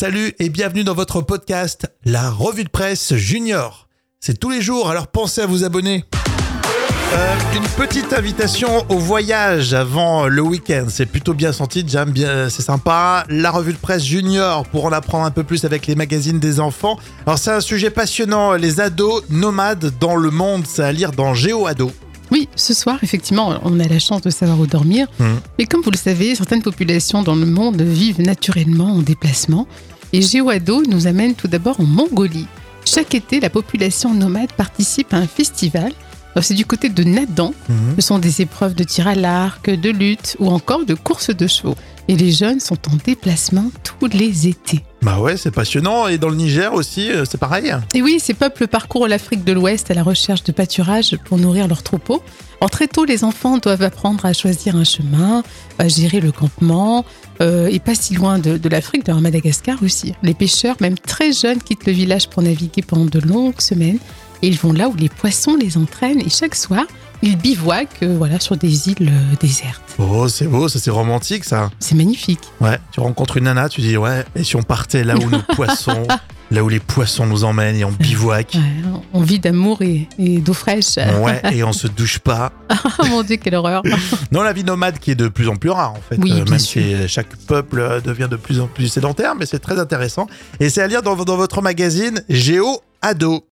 Salut et bienvenue dans votre podcast, la revue de presse junior. C'est tous les jours, alors pensez à vous abonner. Euh, une petite invitation au voyage avant le week-end. C'est plutôt bien senti, j'aime bien, c'est sympa. La revue de presse junior pour en apprendre un peu plus avec les magazines des enfants. Alors c'est un sujet passionnant, les ados nomades dans le monde, c'est à lire dans GeoAdo. Oui, ce soir, effectivement, on a la chance de savoir où dormir. Mhm. Et comme vous le savez, certaines populations dans le monde vivent naturellement en déplacement. Et GeoAdo nous amène tout d'abord en Mongolie. Chaque été, la population nomade participe à un festival. C'est du côté de Nadan. Mhm. Ce sont des épreuves de tir à l'arc, de lutte ou encore de course de chevaux. Et les jeunes sont en déplacement tous les étés. Bah ouais, c'est passionnant. Et dans le Niger aussi, euh, c'est pareil. Et oui, ces peuples parcourent l'Afrique de l'Ouest à la recherche de pâturage pour nourrir leurs troupeaux. Alors très tôt, les enfants doivent apprendre à choisir un chemin, à gérer le campement, euh, et pas si loin de, de l'Afrique, dans Madagascar aussi. Les pêcheurs, même très jeunes, quittent le village pour naviguer pendant de longues semaines, et ils vont là où les poissons les entraînent, et chaque soir, ils bivouaquent euh, voilà, sur des îles euh, désertes. Oh, c'est beau, ça c'est romantique ça. C'est magnifique. Ouais, tu rencontres une nana, tu dis ouais, et si on partait là où nos poissons, là où les poissons nous emmènent et on bivouac, Ouais, on vit d'amour et, et d'eau fraîche. ouais, et on se douche pas. Oh mon Dieu, quelle horreur. Non, la vie nomade qui est de plus en plus rare en fait, Oui, bien même sûr. si chaque peuple euh, devient de plus en plus sédentaire, mais c'est très intéressant. Et c'est à lire dans, dans votre magazine Géo Ado.